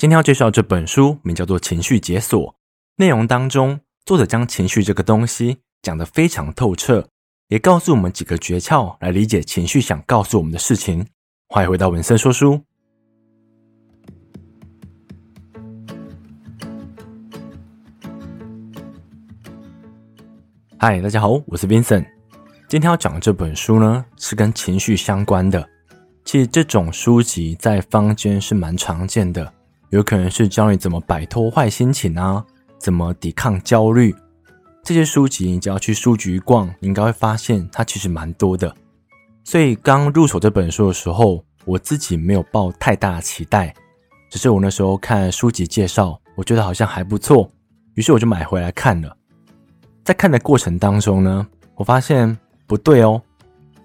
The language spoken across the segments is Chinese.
今天要介绍这本书，名叫做《情绪解锁》。内容当中，作者将情绪这个东西讲得非常透彻，也告诉我们几个诀窍来理解情绪想告诉我们的事情。欢迎回到文森说书。嗨，大家好，我是 Vincent。今天要讲的这本书呢，是跟情绪相关的。其实这种书籍在坊间是蛮常见的。有可能是教你怎么摆脱坏心情啊，怎么抵抗焦虑。这些书籍，你只要去书局逛，你应该会发现它其实蛮多的。所以刚入手这本书的时候，我自己没有抱太大的期待，只是我那时候看书籍介绍，我觉得好像还不错，于是我就买回来看了。在看的过程当中呢，我发现不对哦，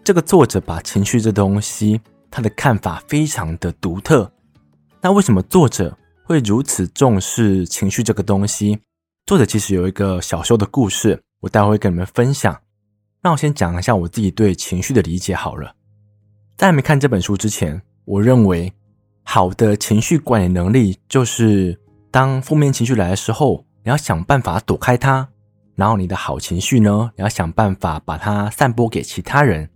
这个作者把情绪这东西，他的看法非常的独特。那为什么作者会如此重视情绪这个东西？作者其实有一个小时候的故事，我待会跟你们分享。那我先讲一下我自己对情绪的理解好了。在没看这本书之前，我认为好的情绪管理能力就是，当负面情绪来的时候，你要想办法躲开它；然后你的好情绪呢，你要想办法把它散播给其他人，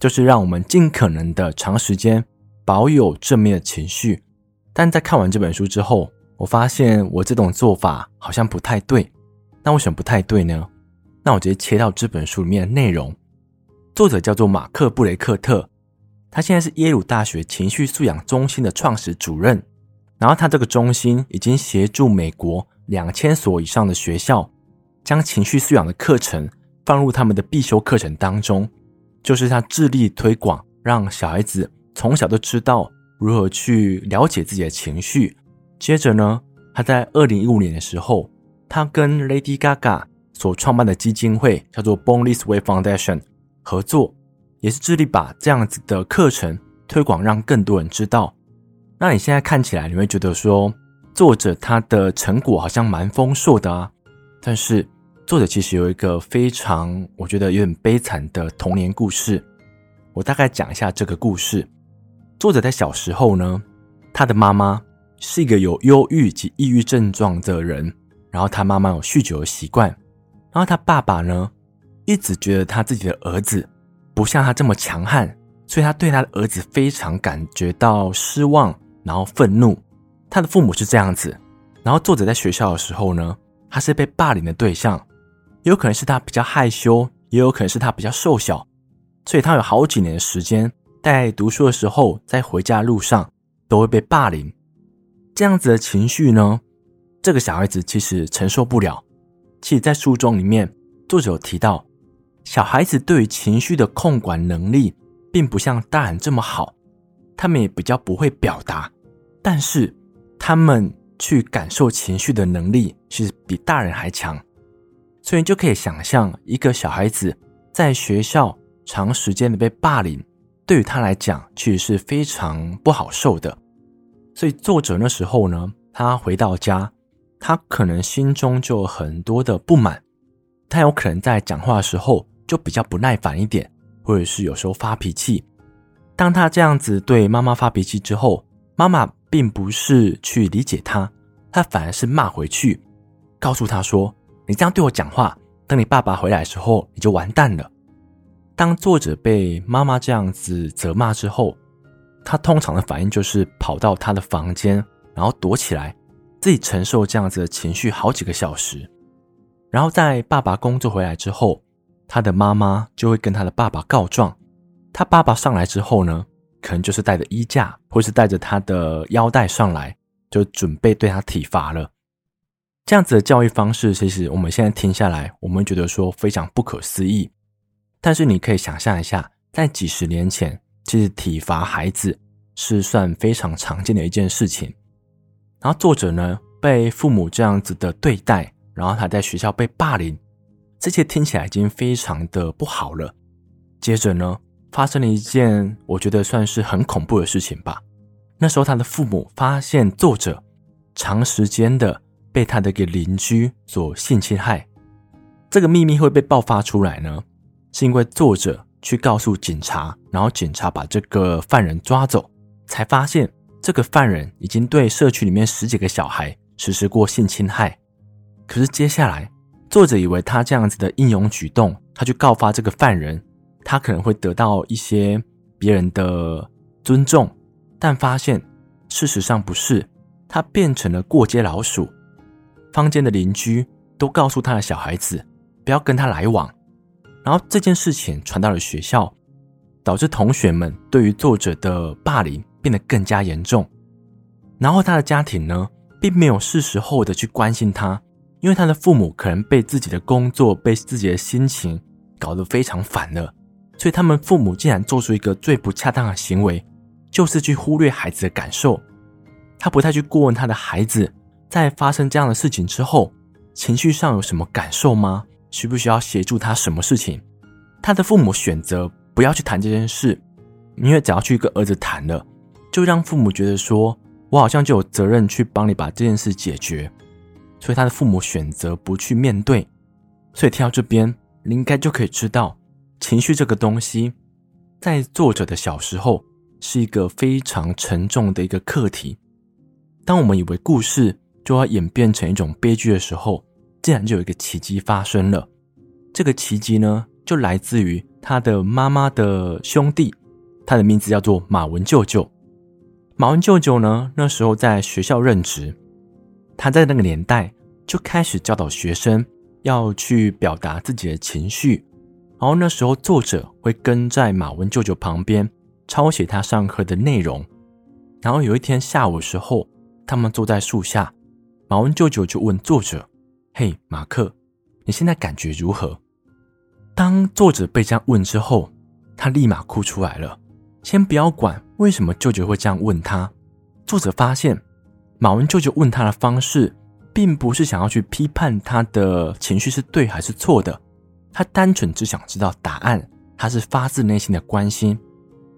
就是让我们尽可能的长时间保有正面的情绪。但在看完这本书之后，我发现我这种做法好像不太对。那为什么不太对呢？那我直接切到这本书里面的内容。作者叫做马克·布雷克特，他现在是耶鲁大学情绪素养中心的创始主任。然后他这个中心已经协助美国两千所以上的学校，将情绪素养的课程放入他们的必修课程当中，就是他致力推广，让小孩子从小都知道。如何去了解自己的情绪？接着呢，他在二零一五年的时候，他跟 Lady Gaga 所创办的基金会叫做 Born This Way Foundation 合作，也是致力把这样子的课程推广，让更多人知道。那你现在看起来，你会觉得说，作者他的成果好像蛮丰硕的啊。但是作者其实有一个非常，我觉得有点悲惨的童年故事。我大概讲一下这个故事。作者在小时候呢，他的妈妈是一个有忧郁及抑郁症状的人，然后他妈妈有酗酒的习惯，然后他爸爸呢，一直觉得他自己的儿子不像他这么强悍，所以他对他的儿子非常感觉到失望，然后愤怒。他的父母是这样子，然后作者在学校的时候呢，他是被霸凌的对象，有可能是他比较害羞，也有可能是他比较瘦小，所以他有好几年的时间。在读书的时候，在回家路上都会被霸凌，这样子的情绪呢，这个小孩子其实承受不了。其实，在书中里面，作者有提到，小孩子对于情绪的控管能力，并不像大人这么好，他们也比较不会表达，但是他们去感受情绪的能力，其实比大人还强。所以，就可以想象，一个小孩子在学校长时间的被霸凌。对于他来讲，其实是非常不好受的。所以作者那时候呢，他回到家，他可能心中就很多的不满。他有可能在讲话的时候就比较不耐烦一点，或者是有时候发脾气。当他这样子对妈妈发脾气之后，妈妈并不是去理解他，他反而是骂回去，告诉他说：“你这样对我讲话，等你爸爸回来的时候，你就完蛋了。”当作者被妈妈这样子责骂之后，他通常的反应就是跑到他的房间，然后躲起来，自己承受这样子的情绪好几个小时。然后在爸爸工作回来之后，他的妈妈就会跟他的爸爸告状。他爸爸上来之后呢，可能就是带着衣架，或是带着他的腰带上来，就准备对他体罚了。这样子的教育方式，其实我们现在听下来，我们觉得说非常不可思议。但是你可以想象一下，在几十年前，其实体罚孩子是算非常常见的一件事情。然后作者呢，被父母这样子的对待，然后他在学校被霸凌，这些听起来已经非常的不好了。接着呢，发生了一件我觉得算是很恐怖的事情吧。那时候他的父母发现作者长时间的被他的一个邻居所性侵害，这个秘密会被爆发出来呢？是因为作者去告诉警察，然后警察把这个犯人抓走，才发现这个犯人已经对社区里面十几个小孩实施过性侵害。可是接下来，作者以为他这样子的英勇举动，他去告发这个犯人，他可能会得到一些别人的尊重，但发现事实上不是，他变成了过街老鼠。坊间的邻居都告诉他的小孩子不要跟他来往，然后这件事情传到了学校，导致同学们对于作者的霸凌变得更加严重。然后他的家庭呢，并没有是时候的去关心他。因为他的父母可能被自己的工作、被自己的心情搞得非常烦了，所以他们父母竟然做出一个最不恰当的行为，就是去忽略孩子的感受。他不太去过问他的孩子，在发生这样的事情之后，情绪上有什么感受吗？需不需要协助他什么事情？他的父母选择不要去谈这件事，因为只要去跟儿子谈了，就让父母觉得说，我好像就有责任去帮你把这件事解决。所以他的父母选择不去面对，所以听到这边，你应该就可以知道，情绪这个东西，在作者的小时候是一个非常沉重的一个课题。当我们以为故事就要演变成一种悲剧的时候，竟然就有一个奇迹发生了。这个奇迹呢，就来自于他的妈妈的兄弟，他的名字叫做马文舅舅。马文舅舅呢，那时候在学校任职。他在那个年代就开始教导学生要去表达自己的情绪，然后那时候作者会跟在马文舅舅旁边抄写他上课的内容。然后有一天下午的时候，他们坐在树下，马文舅舅就问作者：“嘿，马克，你现在感觉如何？”当作者被这样问之后，他立马哭出来了。先不要管为什么舅舅会这样问他，作者发现。马文舅舅问他的方式，并不是想要去批判他的情绪是对还是错的，他单纯只想知道答案，他是发自内心的关心。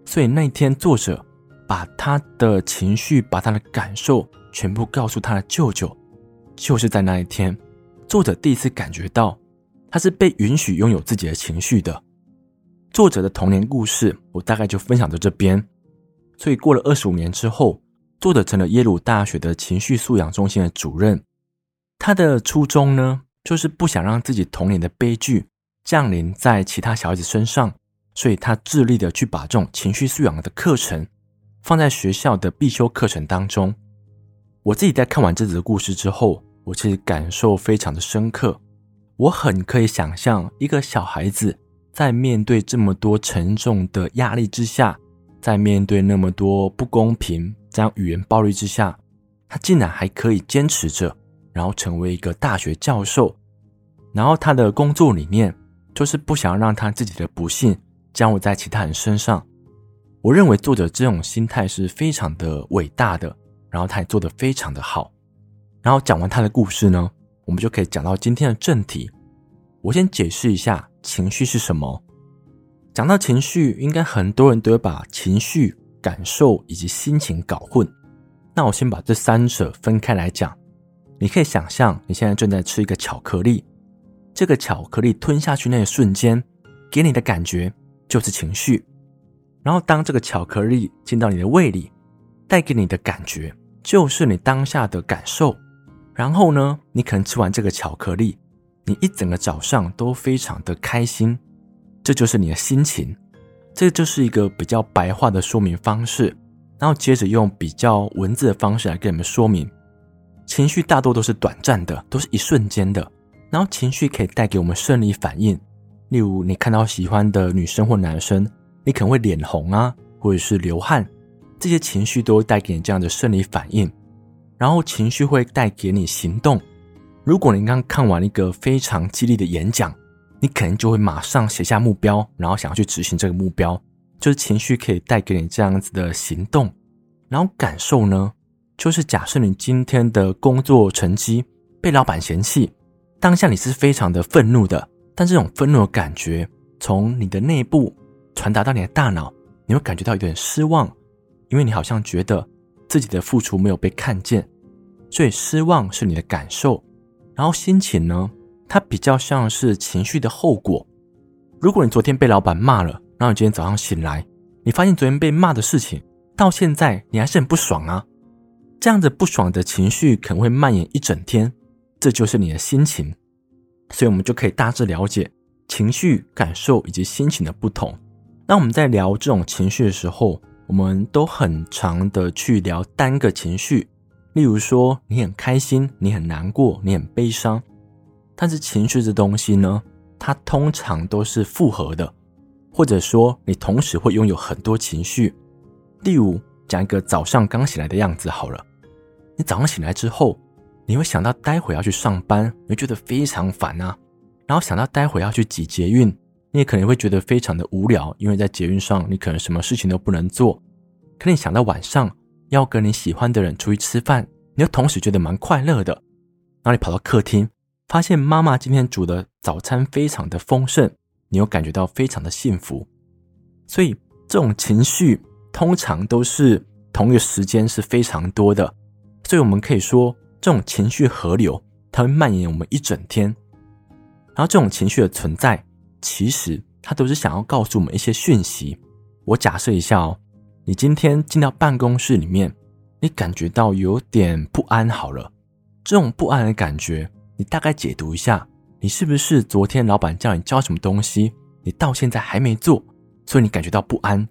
所以那天，作者把他的情绪、把他的感受全部告诉他的舅舅。就是在那一天，作者第一次感觉到他是被允许拥有自己的情绪的。作者的童年故事，我大概就分享到这边。所以过了二十五年之后。作者成了耶鲁大学的情绪素养中心的主任。他的初衷呢，就是不想让自己童年的悲剧降临在其他小孩子身上，所以他致力的去把这种情绪素养的课程放在学校的必修课程当中。我自己在看完这则故事之后，我其实感受非常的深刻。我很可以想象一个小孩子在面对这么多沉重的压力之下，在面对那么多不公平。这样语言暴力之下，他竟然还可以坚持着，然后成为一个大学教授。然后他的工作理念就是不想让他自己的不幸降落在其他人身上。我认为作者这种心态是非常的伟大的，然后他也做得非常的好。然后讲完他的故事呢，我们就可以讲到今天的正题。我先解释一下情绪是什么。讲到情绪，应该很多人都会把情绪。感受以及心情搞混，那我先把这三者分开来讲。你可以想象你现在正在吃一个巧克力，这个巧克力吞下去那一瞬间，给你的感觉就是情绪。然后当这个巧克力进到你的胃里，带给你的感觉就是你当下的感受。然后呢，你可能吃完这个巧克力，你一整个早上都非常的开心，这就是你的心情。这就是一个比较白话的说明方式，然后接着用比较文字的方式来跟你们说明，情绪大多都是短暂的，都是一瞬间的。然后情绪可以带给我们生理反应，例如你看到喜欢的女生或男生，你可能会脸红啊，或者是流汗，这些情绪都会带给你这样的生理反应。然后情绪会带给你行动，如果你刚看完一个非常激励的演讲。你可能就会马上写下目标，然后想要去执行这个目标，就是情绪可以带给你这样子的行动。然后感受呢，就是假设你今天的工作成绩被老板嫌弃，当下你是非常的愤怒的，但这种愤怒的感觉从你的内部传达到你的大脑，你会感觉到有点失望，因为你好像觉得自己的付出没有被看见，所以失望是你的感受。然后心情呢？它比较像是情绪的后果。如果你昨天被老板骂了，然后你今天早上醒来，你发现昨天被骂的事情到现在你还是很不爽啊。这样子不爽的情绪可能会蔓延一整天，这就是你的心情。所以，我们就可以大致了解情绪、感受以及心情的不同。那我们在聊这种情绪的时候，我们都很常的去聊单个情绪，例如说你很开心、你很难过、你很悲伤。但是情绪这东西呢，它通常都是复合的，或者说你同时会拥有很多情绪。例如讲一个早上刚醒来的样子好了，你早上醒来之后，你会想到待会要去上班，你觉得非常烦啊。然后想到待会要去挤捷运，你也可能会觉得非常的无聊，因为在捷运上你可能什么事情都不能做。可你想到晚上要跟你喜欢的人出去吃饭，你又同时觉得蛮快乐的。然后你跑到客厅，发现妈妈今天煮的早餐非常的丰盛，你又感觉到非常的幸福。所以这种情绪通常都是同一个时间是非常多的，所以我们可以说。这种情绪河流，它会蔓延我们一整天。然后，这种情绪的存在，其实它都是想要告诉我们一些讯息。我假设一下哦，你今天进到办公室里面，你感觉到有点不安。好了，这种不安的感觉，你大概解读一下，你是不是昨天老板叫你交什么东西，你到现在还没做，所以你感觉到不安？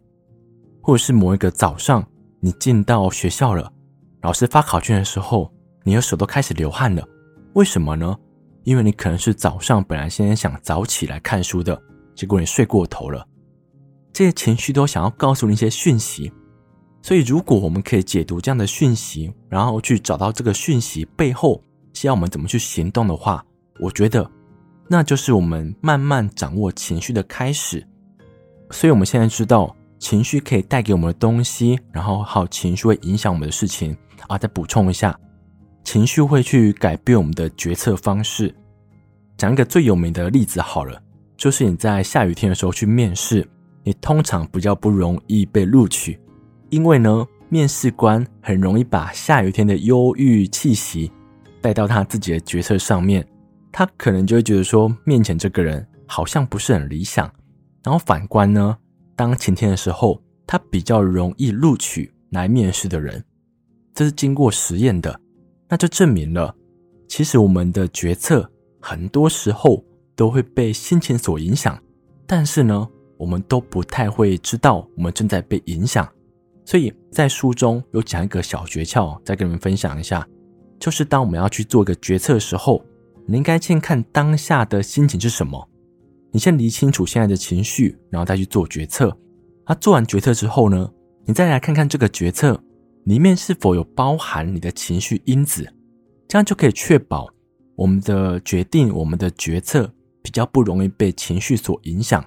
或者是某一个早上，你进到学校了，老师发考卷的时候。你的手都开始流汗了，为什么呢？因为你可能是早上本来先想早起来看书的，结果你睡过头了。这些情绪都想要告诉你一些讯息，所以如果我们可以解读这样的讯息，然后去找到这个讯息背后需要我们怎么去行动的话，我觉得那就是我们慢慢掌握情绪的开始。所以我们现在知道情绪可以带给我们的东西，然后还有情绪会影响我们的事情啊。再补充一下。情绪会去改变我们的决策方式。讲一个最有名的例子好了，就是你在下雨天的时候去面试，你通常比较不容易被录取，因为呢，面试官很容易把下雨天的忧郁气息带到他自己的决策上面，他可能就会觉得说，面前这个人好像不是很理想。然后反观呢，当晴天的时候，他比较容易录取来面试的人，这是经过实验的。那就证明了，其实我们的决策很多时候都会被心情所影响，但是呢，我们都不太会知道我们正在被影响。所以在书中有讲一个小诀窍，再跟你们分享一下，就是当我们要去做一个决策的时候，你应该先看当下的心情是什么，你先理清楚现在的情绪，然后再去做决策。那做完决策之后呢，你再来看看这个决策。里面是否有包含你的情绪因子？这样就可以确保我们的决定、我们的决策比较不容易被情绪所影响。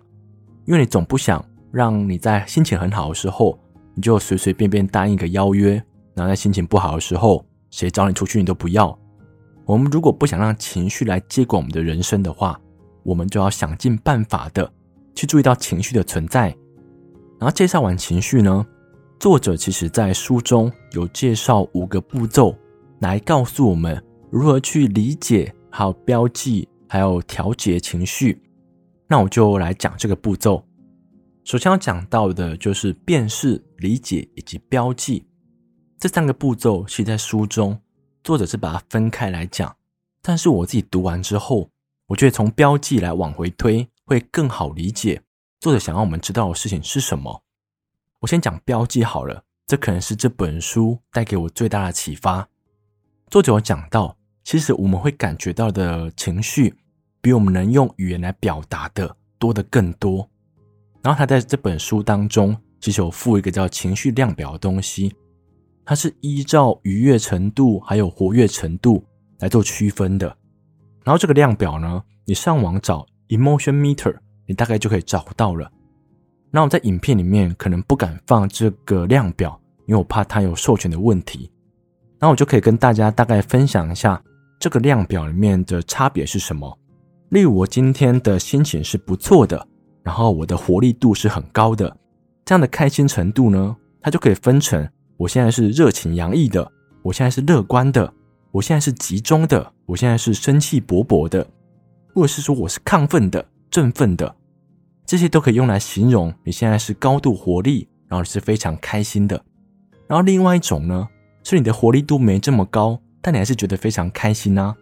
因为你总不想让你在心情很好的时候，你就随随便便答应一个邀约，然后在心情不好的时候，谁找你出去你都不要。我们如果不想让情绪来接管我们的人生的话，我们就要想尽办法的去注意到情绪的存在。然后介绍完情绪呢，作者其实在书中有介绍五个步骤，来告诉我们如何去理解、还有标记、还有调节情绪。那我就来讲这个步骤。首先要讲到的就是辨识、理解以及标记这三个步骤。其实在书中，作者是把它分开来讲，但是我自己读完之后，我觉得从标记来往回推会更好理解作者想要我们知道的事情是什么。我先讲标记好了，这可能是这本书带给我最大的启发。作者有讲到，其实我们会感觉到的情绪，比我们能用语言来表达的多得更多。然后他在这本书当中，其实有附一个叫情绪量表的东西，它是依照愉悦程度还有活跃程度来做区分的。然后这个量表呢，你上网找 Emotion Meter，你大概就可以找到了。那我在影片里面可能不敢放这个量表，因为我怕它有授权的问题。那我就可以跟大家大概分享一下这个量表里面的差别是什么。例如我今天的心情是不错的，然后我的活力度是很高的，这样的开心程度呢，它就可以分成我现在是热情洋溢的，我现在是乐观的，我现在是集中的，我现在是生气勃勃的，或者是说我是亢奋的、振奋的。这些都可以用来形容你现在是高度活力，然后是非常开心的。然后另外一种呢，是你的活力度没这么高，但你还是觉得非常开心啊。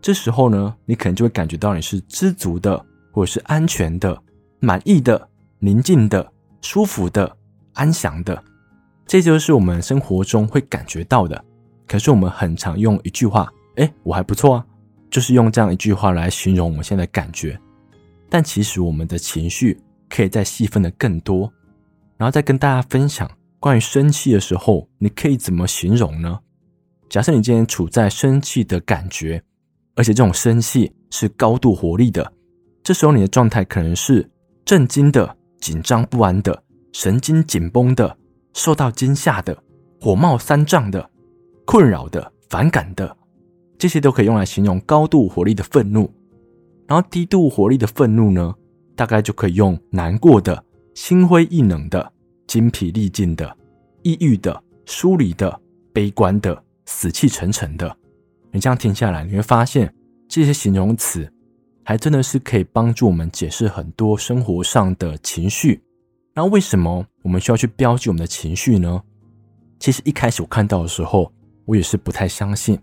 这时候呢，你可能就会感觉到你是知足的，或者是安全的、满意的、宁静的、舒服的、安详的。这就是我们生活中会感觉到的。可是我们很常用一句话：“哎，我还不错啊。”就是用这样一句话来形容我们现在的感觉。但其实我们的情绪可以再细分的更多，然后再跟大家分享关于生气的时候，你可以怎么形容呢？假设你今天处在生气的感觉，而且这种生气是高度活力的，这时候你的状态可能是震惊的、紧张不安的、神经紧绷的。受到惊吓的、火冒三丈的、困扰的、反感的，这些都可以用来形容高度活力的愤怒。然后低度活力的愤怒呢，大概就可以用难过的、心灰意冷的、精疲力尽的、抑郁的、疏离的、悲观的、死气沉沉的。你这样听下来，你会发现这些形容词还真的是可以帮助我们解释很多生活上的情绪。然后为什么我们需要去标记我们的情绪呢？其实一开始我看到的时候，我也是不太相信，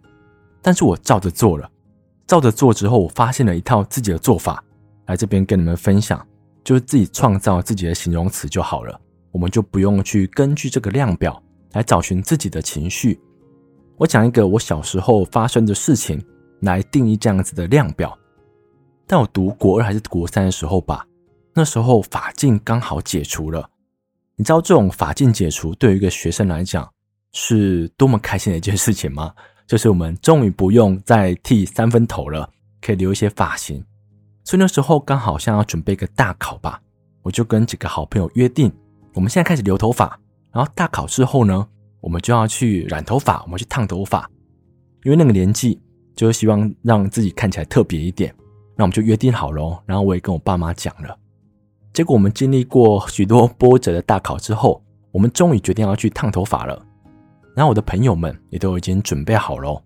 但是我照着做了，照着做之后，我发现了一套自己的做法，来这边跟你们分享，就是自己创造自己的形容词就好了，我们就不用去根据这个量表来找寻自己的情绪。我讲一个我小时候发生的事情来定义这样子的量表，但我读国二还是国三的时候吧。那时候法禁刚好解除了，你知道这种法禁解除对于一个学生来讲是多么开心的一件事情吗？就是我们终于不用再剃三分头了，可以留一些发型。所以那时候刚好像要准备个大考吧，我就跟几个好朋友约定，我们现在开始留头发，然后大考之后呢，我们就要去染头发，我们去烫头发，因为那个年纪就是希望让自己看起来特别一点。那我们就约定好了，然后我也跟我爸妈讲了。结果我们经历过许多波折的大考之后，我们终于决定要去烫头发了。那我的朋友们也都已经准备好了。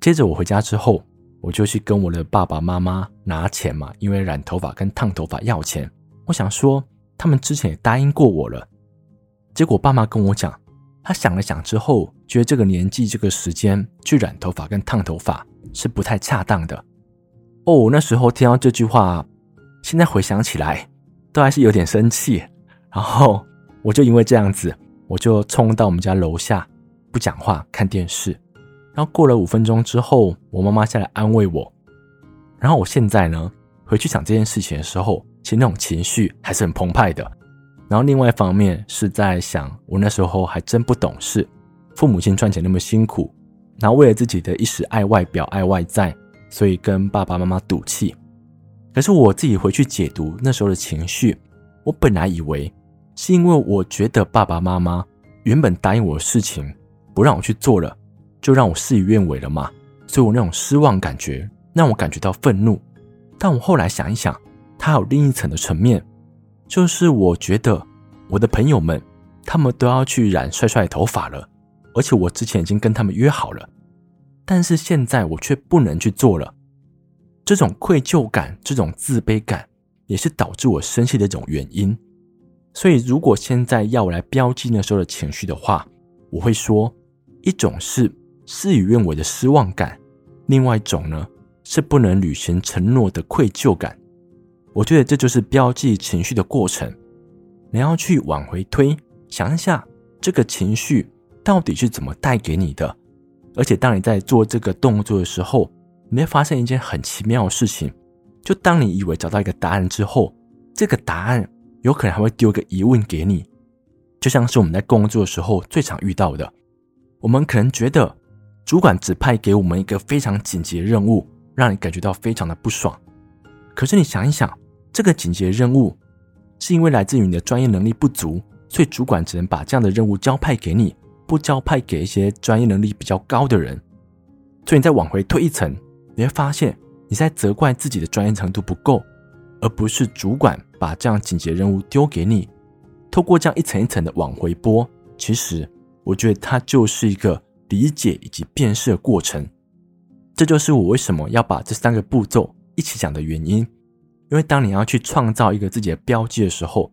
接着我回家之后，我就去跟我的爸爸妈妈拿钱嘛，因为染头发跟烫头发要钱。我想说，他们之前也答应过我了。结果爸妈跟我讲，他想了想之后，觉得这个年纪这个时间去染头发跟烫头发是不太恰当的。哦，那时候听到这句话，现在回想起来。都还是有点生气，然后我就因为这样子，我就冲到我们家楼下，不讲话看电视。然后过了五分钟之后，我妈妈下来安慰我。然后我现在呢，回去想这件事情的时候，其实那种情绪还是很澎湃的。然后另外一方面是在想，我那时候还真不懂事，父母亲赚钱那么辛苦，然后为了自己的一时爱外表、爱外在，所以跟爸爸妈妈赌气。可是我自己回去解读那时候的情绪，我本来以为是因为我觉得爸爸妈妈原本答应我的事情不让我去做了，就让我事与愿违了嘛，所以我那种失望感觉让我感觉到愤怒。但我后来想一想，它有另一层的层面，就是我觉得我的朋友们他们都要去染帅帅的头发了，而且我之前已经跟他们约好了，但是现在我却不能去做了。这种愧疚感、这种自卑感，也是导致我生气的一种原因。所以，如果现在要我来标记那时候的情绪的话，我会说，一种是事与愿违的失望感，另外一种呢是不能履行承诺的愧疚感。我觉得这就是标记情绪的过程。你要去往回推，想一下这个情绪到底是怎么带给你的，而且当你在做这个动作的时候。你会发现一件很奇妙的事情，就当你以为找到一个答案之后，这个答案有可能还会丢个疑问给你，就像是我们在工作的时候最常遇到的。我们可能觉得主管指派给我们一个非常紧急的任务，让你感觉到非常的不爽。可是你想一想，这个紧急的任务是因为来自于你的专业能力不足，所以主管只能把这样的任务交派给你，不交派给一些专业能力比较高的人。所以你再往回推一层。你会发现你在责怪自己的专业程度不够，而不是主管把这样紧急的任务丢给你。透过这样一层一层的往回拨，其实我觉得它就是一个理解以及辨识的过程。这就是我为什么要把这三个步骤一起讲的原因。因为当你要去创造一个自己的标记的时候，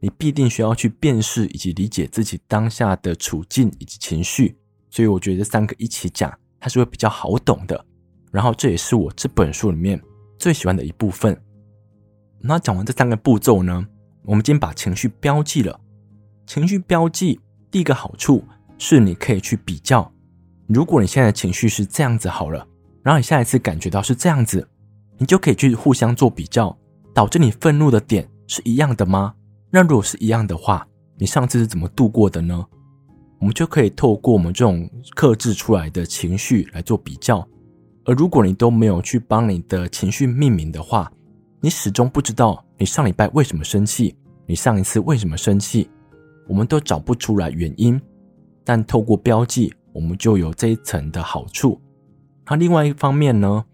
你必定需要去辨识以及理解自己当下的处境以及情绪。所以我觉得这三个一起讲，它是会比较好懂的。然后这也是我这本书里面最喜欢的一部分。那讲完这三个步骤呢，我们今天把情绪标记了。情绪标记第一个好处是你可以去比较，如果你现在的情绪是这样子好了，然后你下一次感觉到是这样子，你就可以去互相做比较，导致你愤怒的点是一样的吗？那如果是一样的话，你上次是怎么度过的呢？我们就可以透过我们这种克制出来的情绪来做比较。而如果你都没有去帮你的情绪命名的话，你始终不知道你上礼拜为什么生气，你上一次为什么生气。我们都找不出来原因，但透过标记，我们就有这一层的好处。那另外一方面呢，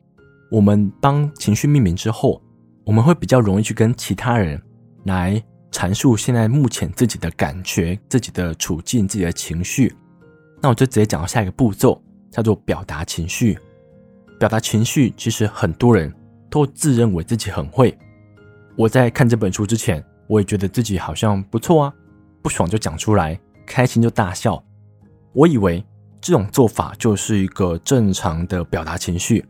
我们帮情绪命名之后，我们会比较容易去跟其他人来阐述现在目前自己的感觉、自己的处境、自己的情绪。那我就直接讲到下一个步骤，叫做表达情绪。表达情绪，其实很多人都自认为自己很会。我在看这本书之前，我也觉得自己好像不错啊。不爽就讲出来，开心就大笑。我以为这种做法就是一个正常的表达情绪，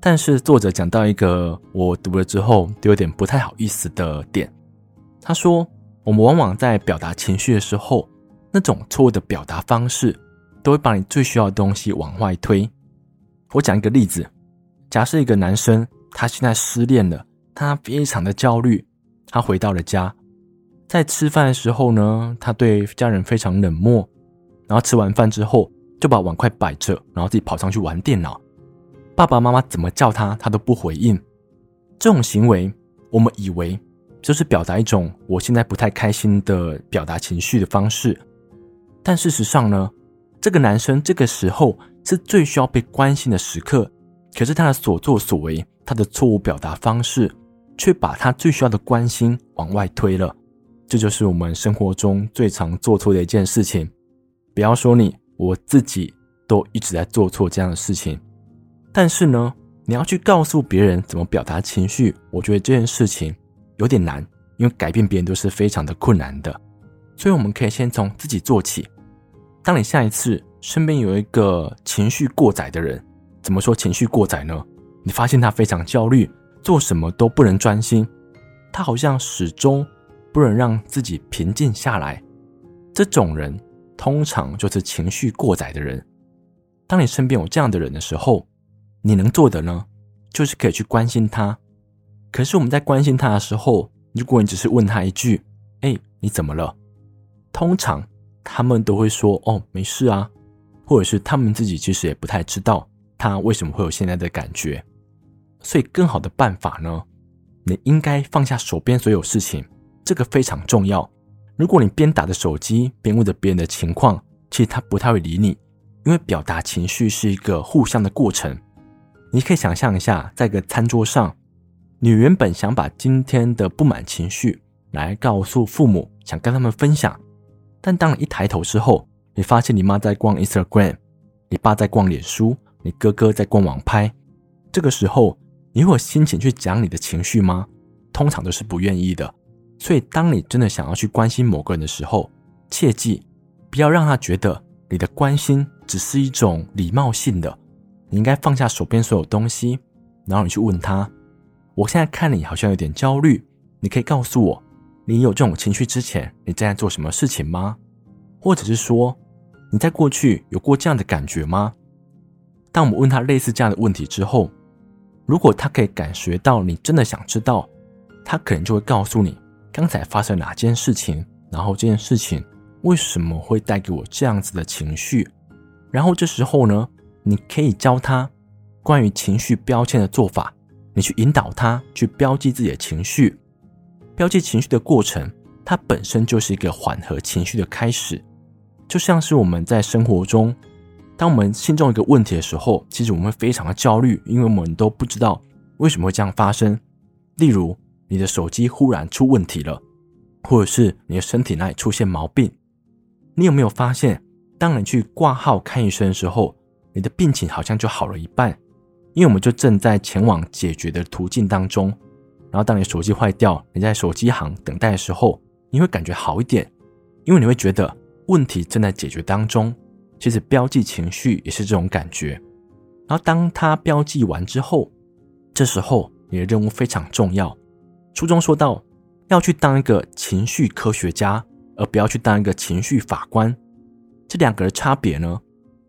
但是作者讲到一个我读了之后都有点不太好意思的点。他说，我们往往在表达情绪的时候，那种错误的表达方式，都会把你最需要的东西往外推。我讲一个例子，假设一个男生他现在失恋了，他非常的焦虑，他回到了家。在吃饭的时候呢，他对家人非常冷漠，然后吃完饭之后就把碗筷摆着，然后自己跑上去玩电脑。爸爸妈妈怎么叫他，他都不回应。这种行为，我们以为就是表达一种我现在不太开心的表达情绪的方式，但事实上呢，这个男生这个时候是最需要被关心的时刻，可是他的所作所为，他的错误表达方式，却把他最需要的关心往外推了。这就是我们生活中最常做错的一件事情。不要说你，我自己都一直在做错这样的事情。但是呢，你要去告诉别人怎么表达情绪，我觉得这件事情有点难，因为改变别人都是非常的困难的。所以我们可以先从自己做起。当你下一次身边有一个情绪过载的人，怎么说情绪过载呢？你发现他非常焦虑，做什么都不能专心，他好像始终。不能让自己平静下来，这种人通常就是情绪过载的人。当你身边有这样的人的时候，你能做的呢，就是可以去关心他。可是我们在关心他的时候，如果你只是问他一句：“哎，你怎么了？”通常他们都会说：“哦，没事啊。”或者是他们自己其实也不太知道他为什么会有现在的感觉。所以，更好的办法呢，你应该放下手边所有事情。这个非常重要。如果你边打着手机边问着别人的情况，其实他不太会理你，因为表达情绪是一个互相的过程。你可以想象一下，在一个餐桌上，你原本想把今天的不满情绪来告诉父母，想跟他们分享，但当你一抬头之后，你发现你妈在逛 Instagram，你爸在逛脸书，你哥哥在逛网拍，这个时候，你会有心情去讲你的情绪吗？通常都是不愿意的。所以，当你真的想要去关心某个人的时候，切记不要让他觉得你的关心只是一种礼貌性的。你应该放下手边所有东西，然后你去问他：“我现在看你好像有点焦虑，你可以告诉我，你有这种情绪之前，你正在做什么事情吗？或者是说，你在过去有过这样的感觉吗？”当我们问他类似这样的问题之后，如果他可以感觉到你真的想知道，他可能就会告诉你。刚才发生哪件事情？然后这件事情为什么会带给我这样子的情绪？然后这时候呢，你可以教他关于情绪标签的做法，你去引导他去标记自己的情绪。标记情绪的过程，它本身就是一个缓和情绪的开始。就像是我们在生活中，当我们心中一个问题的时候，其实我们会非常的焦虑，因为我们都不知道为什么会这样发生。例如，你的手机忽然出问题了，或者是你的身体那里出现毛病，你有没有发现，当你去挂号看医生的时候，你的病情好像就好了一半，因为我们就正在前往解决的途径当中。然后当你手机坏掉，你在手机行等待的时候，你会感觉好一点，因为你会觉得问题正在解决当中。其实标记情绪也是这种感觉。然后当它标记完之后，这时候你的任务非常重要。书中说到，要去当一个情绪科学家，而不要去当一个情绪法官。这两个的差别呢？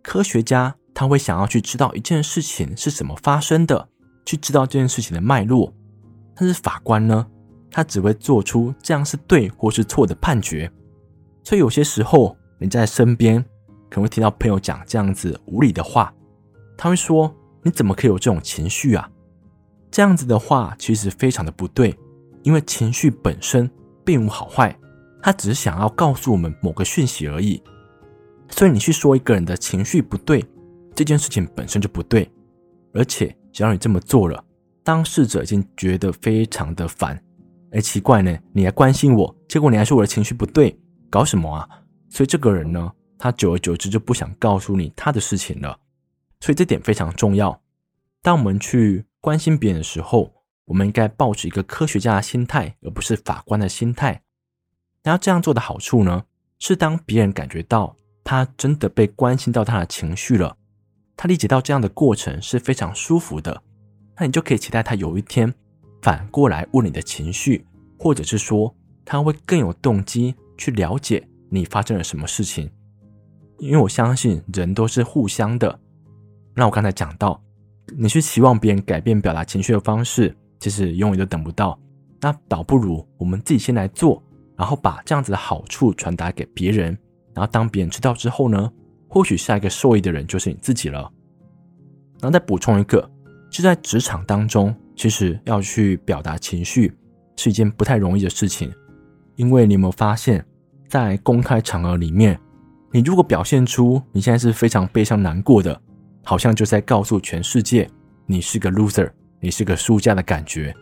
科学家他会想要去知道一件事情是怎么发生的，去知道这件事情的脉络。但是法官呢，他只会做出这样是对或是错的判决。所以有些时候你在身边可能会听到朋友讲这样子无理的话，他会说：“你怎么可以有这种情绪啊？”这样子的话其实非常的不对，因为情绪本身并无好坏，他只是想要告诉我们某个讯息而已。所以你去说一个人的情绪不对，这件事情本身就不对，而且只要你这么做了。当事者已经觉得非常的烦，哎，奇怪呢，你还关心我，结果你还说我的情绪不对，搞什么啊？所以这个人呢，他久而久之就不想告诉你他的事情了。所以这点非常重要。当我们去关心别人的时候，我们应该抱持一个科学家的心态，而不是法官的心态。然后这样做的好处呢，是当别人感觉到他真的被关心到他的情绪了，他理解到这样的过程是非常舒服的。那你就可以期待他有一天反过来问你的情绪，或者是说他会更有动机去了解你发生了什么事情。因为我相信人都是互相的。那我刚才讲到，你去期望别人改变表达情绪的方式，其实永远都等不到。那倒不如我们自己先来做，然后把这样子的好处传达给别人。然后当别人知道之后呢，或许下一个受益的人就是你自己了。然后再补充一个。就在职场当中，其实要去表达情绪是一件不太容易的事情，因为你有没有发现，在公开场合里面，你如果表现出你现在是非常悲伤难过的，好像就在告诉全世界你是个 loser，你是个输家的感觉。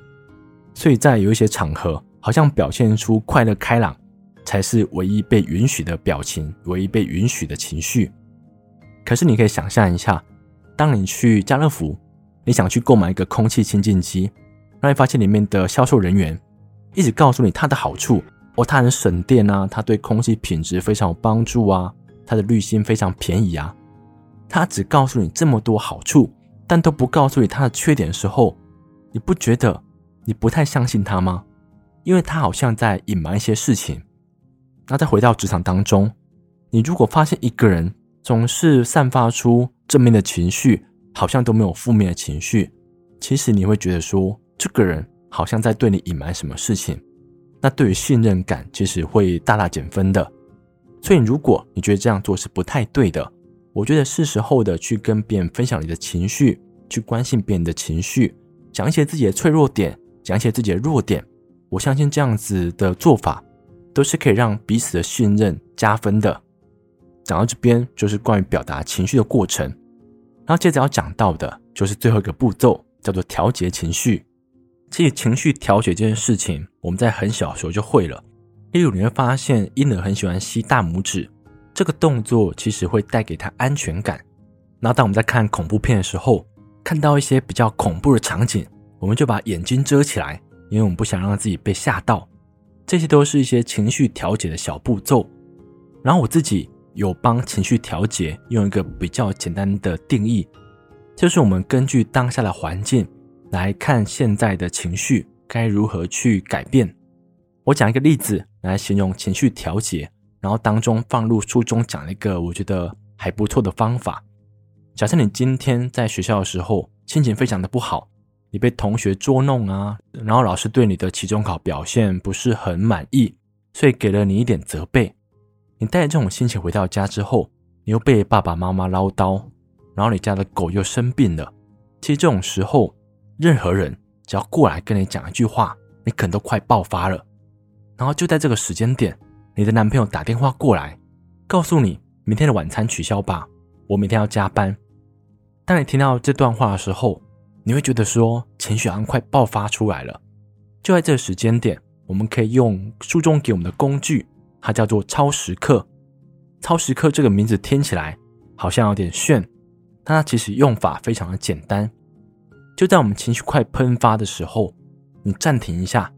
所以在有一些场合，好像表现出快乐开朗才是唯一被允许的表情，唯一被允许的情绪。可是你可以想象一下，当你去家乐福。你想去购买一个空气清净机，那你发现里面的销售人员一直告诉你它的好处哦，它很省电啊，它对空气品质非常有帮助啊，它的滤芯非常便宜啊。他只告诉你这么多好处，但都不告诉你他的缺点的时候，你不觉得你不太相信他吗？因为他好像在隐瞒一些事情。那再回到职场当中，你如果发现一个人总是散发出正面的情绪，好像都没有负面的情绪，其实你会觉得说，这个人好像在对你隐瞒什么事情，那对于信任感其实会大大减分的。所以如果你觉得这样做是不太对的，我觉得是时候的去跟别人分享你的情绪，去关心别人的情绪，讲一些自己的脆弱点，讲一些自己的弱点。我相信这样子的做法都是可以让彼此的信任加分的。讲到这边就是关于表达情绪的过程。然后接着要讲到的就是最后一个步骤，叫做调节情绪。其实情绪调节这件事情，我们在很小的时候就会了。例如你会发现婴儿很喜欢吸大拇指，这个动作其实会带给他安全感。那当我们在看恐怖片的时候，看到一些比较恐怖的场景，我们就把眼睛遮起来，因为我们不想让自己被吓到。这些都是一些情绪调节的小步骤。然后我自己。有帮情绪调节用一个比较简单的定义，就是我们根据当下的环境来看现在的情绪该如何去改变。我讲一个例子来形容情绪调节，然后当中放入书中讲了一个我觉得还不错的方法。假设你今天在学校的时候心情非常的不好，你被同学捉弄啊，然后老师对你的期中考表现不是很满意，所以给了你一点责备。你带着这种心情回到家之后，你又被爸爸妈妈唠叨，然后你家的狗又生病了。其实这种时候，任何人只要过来跟你讲一句话，你可能都快爆发了。然后就在这个时间点，你的男朋友打电话过来，告诉你明天的晚餐取消吧，我明天要加班。当你听到这段话的时候，你会觉得说情绪好像快爆发出来了。就在这个时间点，我们可以用书中给我们的工具。它叫做超时刻。超时刻这个名字听起来好像有点炫，但它其实用法非常的简单。就在我们情绪快喷发的时候，你暂停一下，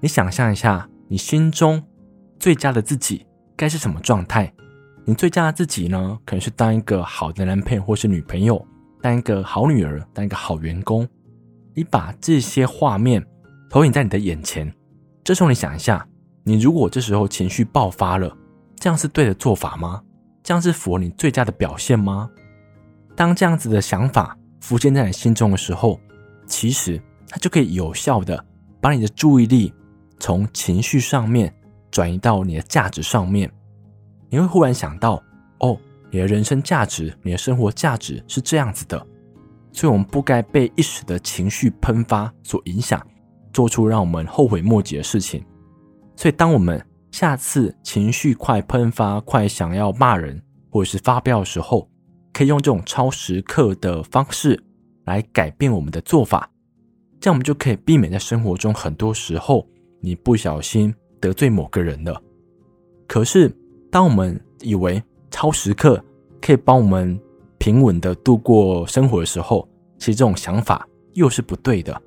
你想象一下，你心中最佳的自己该是什么状态。你最佳的自己呢，可能是当一个好的男朋友或是女朋友，当一个好女儿，当一个好员工。你把这些画面投影在你的眼前，这时候你想一下，你如果这时候情绪爆发了，这样是对的做法吗？这样是符合你最佳的表现吗？当这样子的想法浮现在你心中的时候，其实它就可以有效的把你的注意力从情绪上面转移到你的价值上面。你会忽然想到，哦，你的人生价值，你的生活价值是这样子的，所以我们不该被一时的情绪喷发所影响，做出让我们后悔莫及的事情。所以，当我们下次情绪快喷发、快想要骂人或者是发飙的时候，可以用这种超时刻的方式来改变我们的做法，这样我们就可以避免在生活中很多时候你不小心得罪某个人了。可是，当我们以为超时刻可以帮我们平稳的度过生活的时候，其实这种想法又是不对的。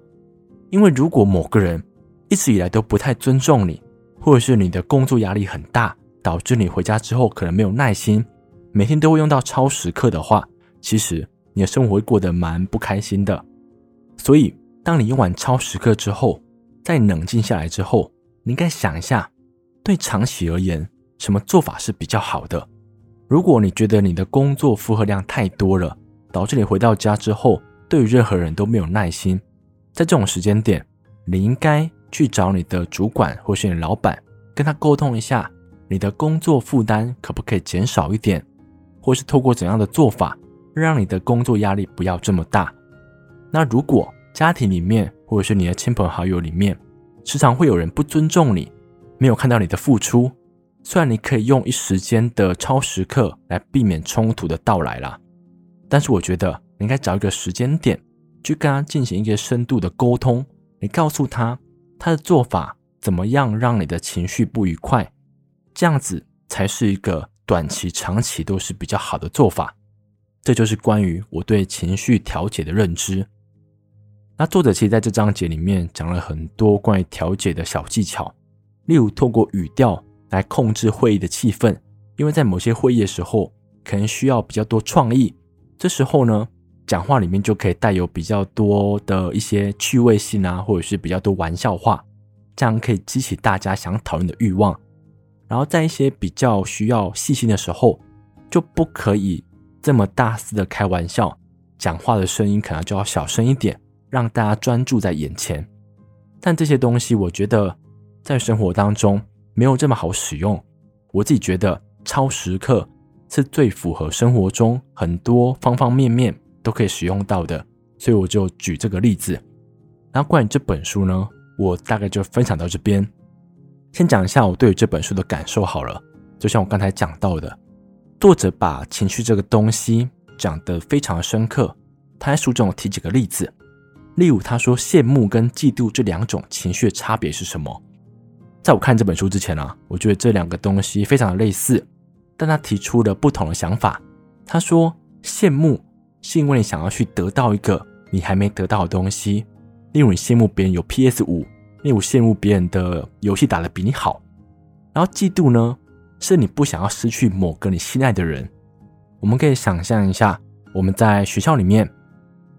因为如果某个人一直以来都不太尊重你，或者是你的工作压力很大，导致你回家之后可能没有耐心，每天都会用到超时刻的话，其实你的生活会过得蛮不开心的。所以，当你用完超时刻之后，再冷静下来之后，你应该想一下，对长期而言，什么做法是比较好的？如果你觉得你的工作负荷量太多了，导致你回到家之后，对于任何人都没有耐心，在这种时间点，你应该。去找你的主管或是你的老板，跟他沟通一下，你的工作负担可不可以减少一点，或是透过怎样的做法，让你的工作压力不要这么大。那如果家庭里面或者是你的亲朋好友里面，时常会有人不尊重你，没有看到你的付出，虽然你可以用一时间的超时刻来避免冲突的到来啦，但是我觉得你应该找一个时间点，去跟他进行一个深度的沟通，你告诉他。他的做法怎么样让你的情绪不愉快？这样子才是一个短期、长期都是比较好的做法。这就是关于我对情绪调节的认知。那作者其实在这章节里面讲了很多关于调解的小技巧，例如透过语调来控制会议的气氛，因为在某些会议的时候可能需要比较多创意，这时候呢。讲话里面就可以带有比较多的一些趣味性啊，或者是比较多玩笑话，这样可以激起大家想讨论的欲望。然后在一些比较需要细心的时候，就不可以这么大肆的开玩笑，讲话的声音可能就要小声一点，让大家专注在眼前。但这些东西我觉得在生活当中没有这么好使用。我自己觉得超时刻是最符合生活中很多方方面面。都可以使用到的，所以我就举这个例子。然后关于这本书呢，我大概就分享到这边。先讲一下我对于这本书的感受好了。就像我刚才讲到的，作者把情绪这个东西讲得非常深刻。他在书中提几个例子，例如他说羡慕跟嫉妒这两种情绪的差别是什么？在我看这本书之前啊，我觉得这两个东西非常的类似，但他提出了不同的想法。他说羡慕。是因为你想要去得到一个你还没得到的东西，例如你羡慕别人有 PS 五，例如羡慕别人的游戏打得比你好。然后嫉妒呢，是你不想要失去某个你心爱的人。我们可以想象一下，我们在学校里面，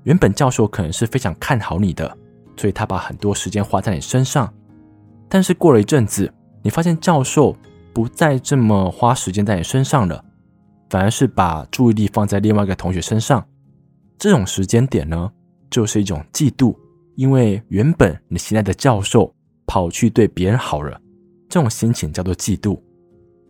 原本教授可能是非常看好你的，所以他把很多时间花在你身上。但是过了一阵子，你发现教授不再这么花时间在你身上了，反而是把注意力放在另外一个同学身上。这种时间点呢，就是一种嫉妒，因为原本你心爱的教授跑去对别人好了，这种心情叫做嫉妒。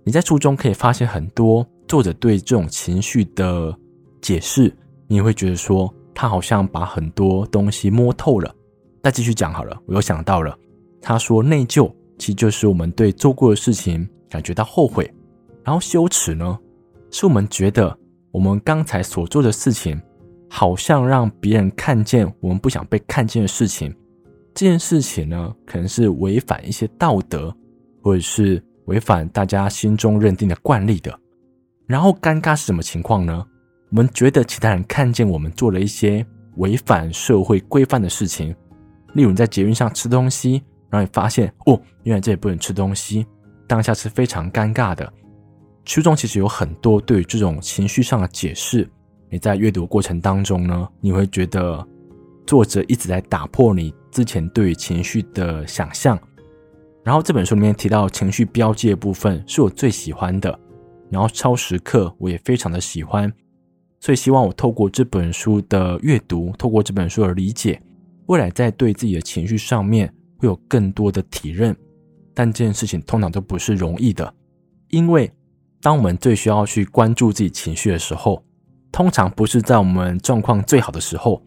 你在书中可以发现很多作者对这种情绪的解释，你会觉得说他好像把很多东西摸透了。再继续讲好了，我又想到了，他说内疚其实就是我们对做过的事情感觉到后悔，然后羞耻呢，是我们觉得我们刚才所做的事情。好像让别人看见我们不想被看见的事情，这件事情呢，可能是违反一些道德，或者是违反大家心中认定的惯例的。然后尴尬是什么情况呢？我们觉得其他人看见我们做了一些违反社会规范的事情，例如你在捷运上吃东西，然后你发现哦，原来这里不能吃东西，当下是非常尴尬的。书中其实有很多对于这种情绪上的解释。你在阅读过程当中呢，你会觉得作者一直在打破你之前对于情绪的想象。然后这本书里面提到情绪标记的部分是我最喜欢的，然后超时刻我也非常的喜欢，所以希望我透过这本书的阅读，透过这本书的理解，未来在对自己的情绪上面会有更多的体认。但这件事情通常都不是容易的，因为当我们最需要去关注自己情绪的时候，通常不是在我们状况最好的时候，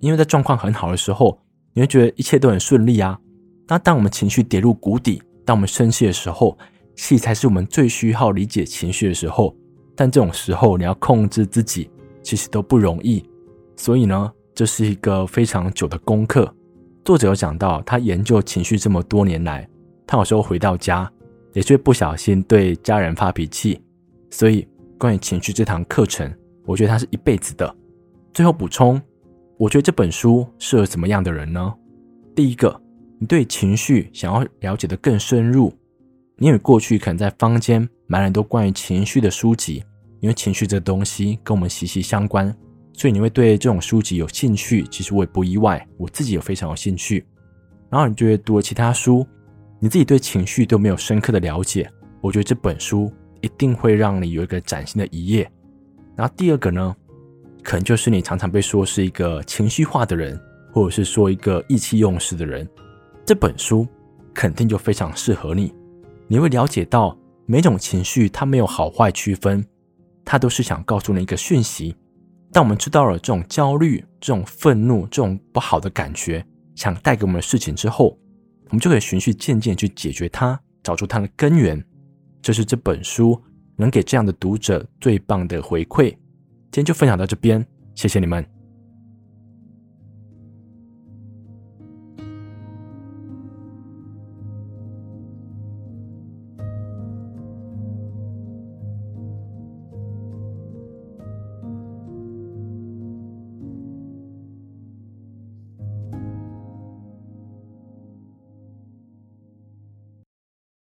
因为在状况很好的时候，你会觉得一切都很顺利啊。那当我们情绪跌入谷底，当我们生气的时候，气才是我们最需要理解情绪的时候。但这种时候，你要控制自己，其实都不容易。所以呢，这是一个非常久的功课。作者有讲到，他研究情绪这么多年来，他有时候回到家，也会不小心对家人发脾气。所以，关于情绪这堂课程。我觉得它是一辈子的。最后补充，我觉得这本书适合什么样的人呢？第一个，你对情绪想要了解得更深入，你因为过去可能在坊间买了很多关于情绪的书籍，因为情绪这东西跟我们息息相关，所以你会对这种书籍有兴趣。其实我也不意外，我自己也非常有兴趣。然后你觉得读了其他书，你自己对情绪都没有深刻的了解，我觉得这本书一定会让你有一个崭新的一页。然后第二个呢，可能就是你常常被说是一个情绪化的人，或者是说一个意气用事的人，这本书肯定就非常适合你。你会了解到每种情绪它没有好坏区分，他都是想告诉你一个讯息。当我们知道了这种焦虑、这种愤怒、这种不好的感觉想带给我们的事情之后，我们就可以循序渐进去解决它，找出它的根源。这是这本书。能给这样的读者最棒的回馈。今天就分享到这边，谢谢你们。